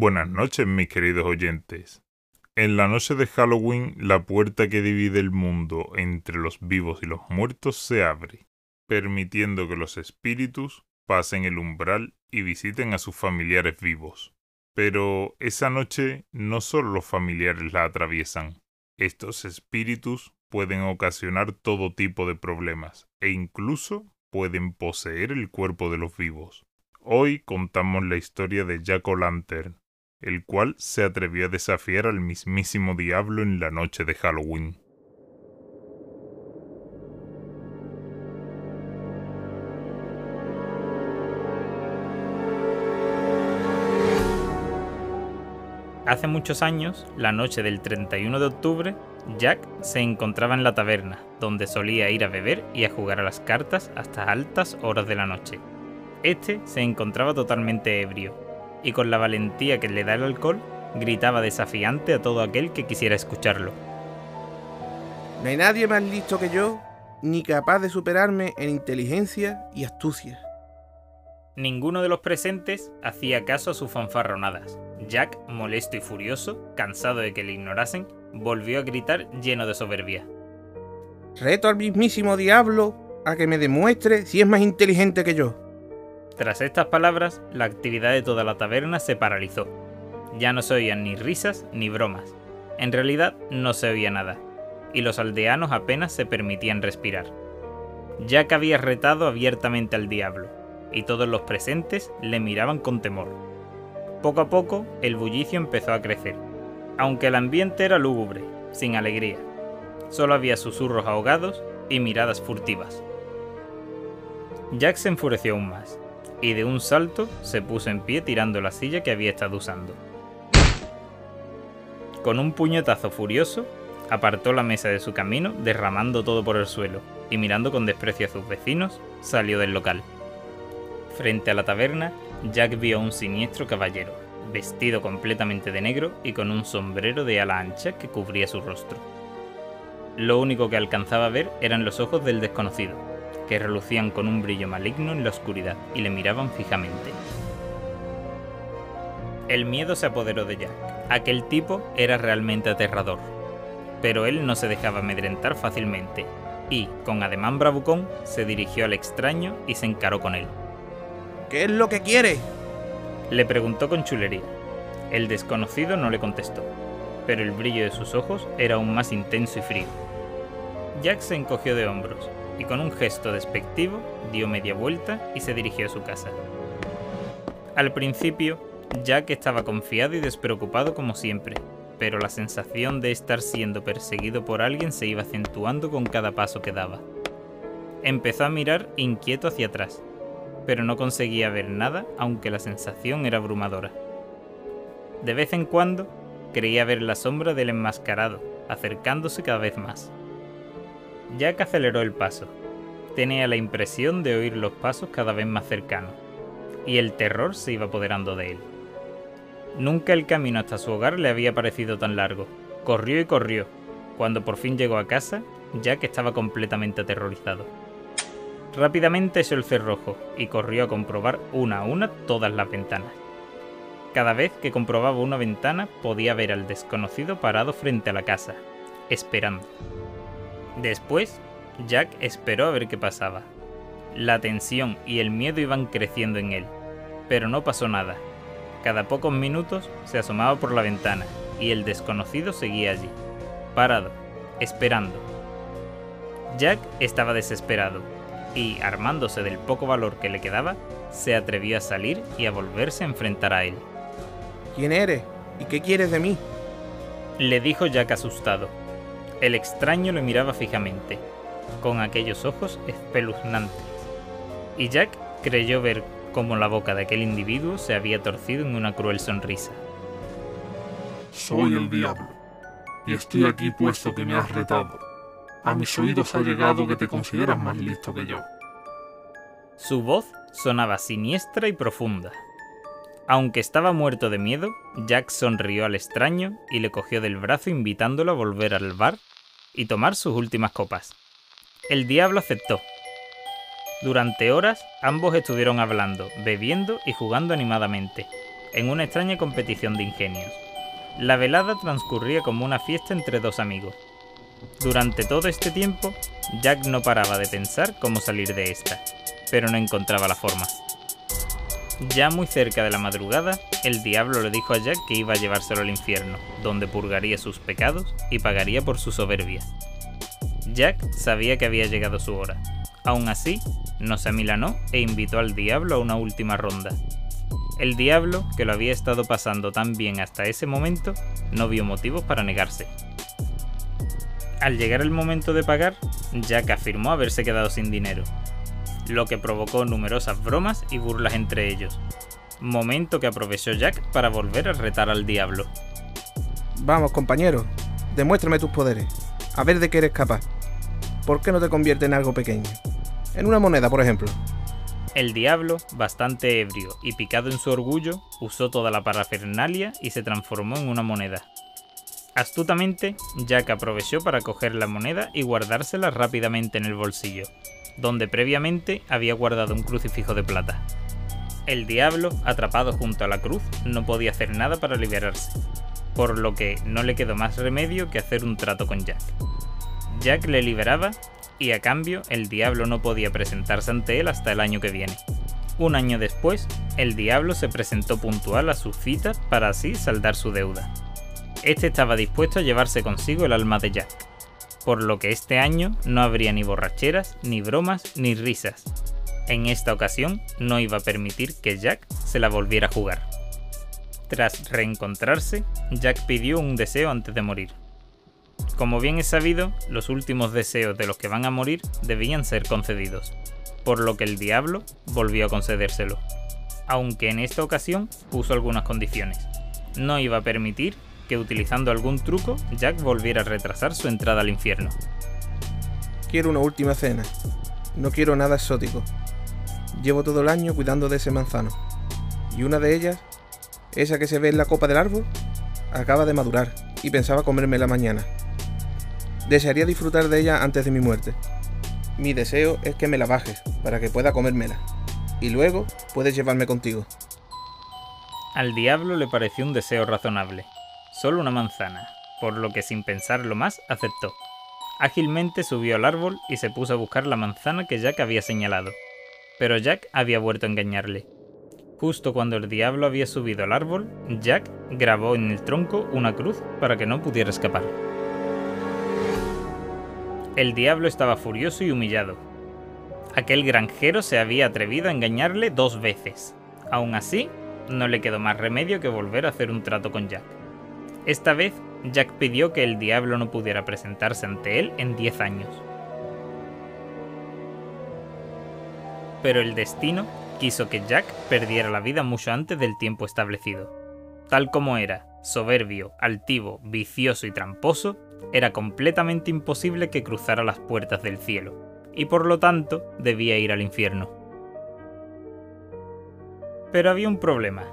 Buenas noches, mis queridos oyentes. En la noche de Halloween, la puerta que divide el mundo entre los vivos y los muertos se abre, permitiendo que los espíritus pasen el umbral y visiten a sus familiares vivos. Pero esa noche no solo los familiares la atraviesan. Estos espíritus pueden ocasionar todo tipo de problemas e incluso pueden poseer el cuerpo de los vivos. Hoy contamos la historia de Jack O'Lantern, el cual se atrevió a desafiar al mismísimo diablo en la noche de Halloween. Hace muchos años, la noche del 31 de octubre, Jack se encontraba en la taberna, donde solía ir a beber y a jugar a las cartas hasta altas horas de la noche. Este se encontraba totalmente ebrio, y con la valentía que le da el alcohol, gritaba desafiante a todo aquel que quisiera escucharlo. No hay nadie más listo que yo, ni capaz de superarme en inteligencia y astucia. Ninguno de los presentes hacía caso a sus fanfarronadas. Jack, molesto y furioso, cansado de que le ignorasen, volvió a gritar lleno de soberbia. Reto al mismísimo diablo a que me demuestre si es más inteligente que yo. Tras estas palabras, la actividad de toda la taberna se paralizó. Ya no se oían ni risas ni bromas. En realidad no se oía nada, y los aldeanos apenas se permitían respirar. Jack había retado abiertamente al diablo, y todos los presentes le miraban con temor. Poco a poco, el bullicio empezó a crecer, aunque el ambiente era lúgubre, sin alegría. Solo había susurros ahogados y miradas furtivas. Jack se enfureció aún más, y de un salto se puso en pie tirando la silla que había estado usando. Con un puñetazo furioso, apartó la mesa de su camino, derramando todo por el suelo, y mirando con desprecio a sus vecinos, salió del local. Frente a la taberna, Jack vio a un siniestro caballero, vestido completamente de negro y con un sombrero de ala ancha que cubría su rostro. Lo único que alcanzaba a ver eran los ojos del desconocido, que relucían con un brillo maligno en la oscuridad y le miraban fijamente. El miedo se apoderó de Jack. Aquel tipo era realmente aterrador. Pero él no se dejaba amedrentar fácilmente, y, con ademán bravucón, se dirigió al extraño y se encaró con él. ¿Qué es lo que quiere? Le preguntó con chulería. El desconocido no le contestó, pero el brillo de sus ojos era aún más intenso y frío. Jack se encogió de hombros y con un gesto despectivo dio media vuelta y se dirigió a su casa. Al principio, Jack estaba confiado y despreocupado como siempre, pero la sensación de estar siendo perseguido por alguien se iba acentuando con cada paso que daba. Empezó a mirar inquieto hacia atrás, pero no conseguía ver nada aunque la sensación era abrumadora. De vez en cuando, creía ver la sombra del enmascarado, acercándose cada vez más. Jack aceleró el paso. Tenía la impresión de oír los pasos cada vez más cercanos, y el terror se iba apoderando de él. Nunca el camino hasta su hogar le había parecido tan largo. Corrió y corrió. Cuando por fin llegó a casa, Jack estaba completamente aterrorizado. Rápidamente echó el cerrojo y corrió a comprobar una a una todas las ventanas. Cada vez que comprobaba una ventana podía ver al desconocido parado frente a la casa, esperando. Después, Jack esperó a ver qué pasaba. La tensión y el miedo iban creciendo en él, pero no pasó nada. Cada pocos minutos se asomaba por la ventana y el desconocido seguía allí, parado, esperando. Jack estaba desesperado y, armándose del poco valor que le quedaba, se atrevió a salir y a volverse a enfrentar a él. ¿Quién eres? ¿Y qué quieres de mí? Le dijo Jack asustado. El extraño lo miraba fijamente, con aquellos ojos espeluznantes, y Jack creyó ver cómo la boca de aquel individuo se había torcido en una cruel sonrisa. Soy el diablo, y estoy aquí puesto que me has retado. A mis oídos ha llegado que te consideras más listo que yo. Su voz sonaba siniestra y profunda. Aunque estaba muerto de miedo, Jack sonrió al extraño y le cogió del brazo invitándolo a volver al bar y tomar sus últimas copas. El diablo aceptó. Durante horas ambos estuvieron hablando, bebiendo y jugando animadamente, en una extraña competición de ingenios. La velada transcurría como una fiesta entre dos amigos. Durante todo este tiempo, Jack no paraba de pensar cómo salir de esta, pero no encontraba la forma. Ya muy cerca de la madrugada, el diablo le dijo a Jack que iba a llevárselo al infierno, donde purgaría sus pecados y pagaría por su soberbia. Jack sabía que había llegado su hora. Aún así, no se amilanó e invitó al diablo a una última ronda. El diablo, que lo había estado pasando tan bien hasta ese momento, no vio motivos para negarse. Al llegar el momento de pagar, Jack afirmó haberse quedado sin dinero, lo que provocó numerosas bromas y burlas entre ellos. Momento que aprovechó Jack para volver a retar al diablo. Vamos, compañero, demuéstrame tus poderes. A ver de qué eres capaz. ¿Por qué no te conviertes en algo pequeño? En una moneda, por ejemplo. El diablo, bastante ebrio y picado en su orgullo, usó toda la parafernalia y se transformó en una moneda. Astutamente, Jack aprovechó para coger la moneda y guardársela rápidamente en el bolsillo, donde previamente había guardado un crucifijo de plata. El diablo, atrapado junto a la cruz, no podía hacer nada para liberarse, por lo que no le quedó más remedio que hacer un trato con Jack. Jack le liberaba y a cambio el diablo no podía presentarse ante él hasta el año que viene. Un año después, el diablo se presentó puntual a su cita para así saldar su deuda. Este estaba dispuesto a llevarse consigo el alma de Jack, por lo que este año no habría ni borracheras, ni bromas, ni risas. En esta ocasión no iba a permitir que Jack se la volviera a jugar. Tras reencontrarse, Jack pidió un deseo antes de morir. Como bien es sabido, los últimos deseos de los que van a morir debían ser concedidos, por lo que el diablo volvió a concedérselo, aunque en esta ocasión puso algunas condiciones. No iba a permitir que utilizando algún truco Jack volviera a retrasar su entrada al infierno. Quiero una última cena. No quiero nada exótico. Llevo todo el año cuidando de ese manzano. Y una de ellas, esa que se ve en la copa del árbol, acaba de madurar y pensaba comérmela mañana. Desearía disfrutar de ella antes de mi muerte. Mi deseo es que me la bajes para que pueda comérmela. Y luego puedes llevarme contigo. Al diablo le pareció un deseo razonable, solo una manzana, por lo que sin pensarlo más aceptó. Ágilmente subió al árbol y se puso a buscar la manzana que Jack había señalado. Pero Jack había vuelto a engañarle. Justo cuando el diablo había subido al árbol, Jack grabó en el tronco una cruz para que no pudiera escapar. El diablo estaba furioso y humillado. Aquel granjero se había atrevido a engañarle dos veces. Aún así, no le quedó más remedio que volver a hacer un trato con Jack. Esta vez, Jack pidió que el diablo no pudiera presentarse ante él en 10 años. Pero el destino quiso que Jack perdiera la vida mucho antes del tiempo establecido. Tal como era, soberbio, altivo, vicioso y tramposo, era completamente imposible que cruzara las puertas del cielo, y por lo tanto debía ir al infierno. Pero había un problema.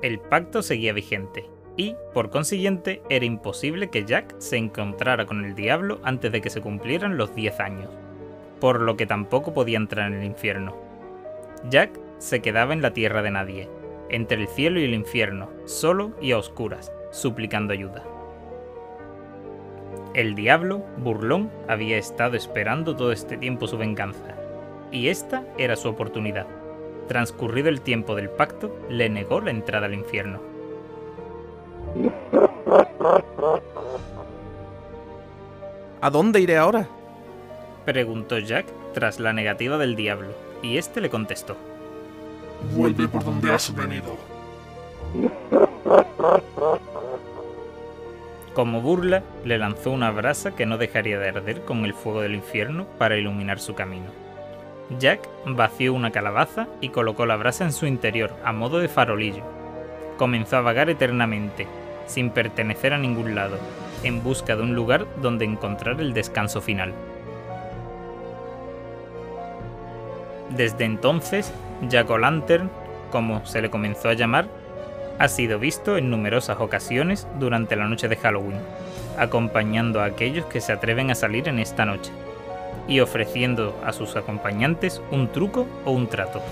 El pacto seguía vigente, y, por consiguiente, era imposible que Jack se encontrara con el diablo antes de que se cumplieran los 10 años, por lo que tampoco podía entrar en el infierno. Jack se quedaba en la tierra de nadie, entre el cielo y el infierno, solo y a oscuras, suplicando ayuda. El diablo, burlón, había estado esperando todo este tiempo su venganza, y esta era su oportunidad. Transcurrido el tiempo del pacto, le negó la entrada al infierno. ¿A dónde iré ahora? Preguntó Jack tras la negativa del diablo, y este le contestó. Vuelve por donde has venido. Como burla, le lanzó una brasa que no dejaría de arder con el fuego del infierno para iluminar su camino. Jack vació una calabaza y colocó la brasa en su interior a modo de farolillo. Comenzó a vagar eternamente, sin pertenecer a ningún lado, en busca de un lugar donde encontrar el descanso final. Desde entonces, Jack O'Lantern, como se le comenzó a llamar, ha sido visto en numerosas ocasiones durante la noche de Halloween, acompañando a aquellos que se atreven a salir en esta noche, y ofreciendo a sus acompañantes un truco o un trato.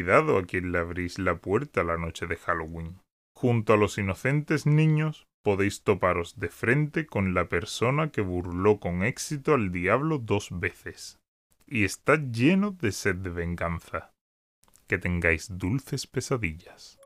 Cuidado a quien le abrís la puerta la noche de Halloween. Junto a los inocentes niños podéis toparos de frente con la persona que burló con éxito al diablo dos veces. Y está lleno de sed de venganza. Que tengáis dulces pesadillas.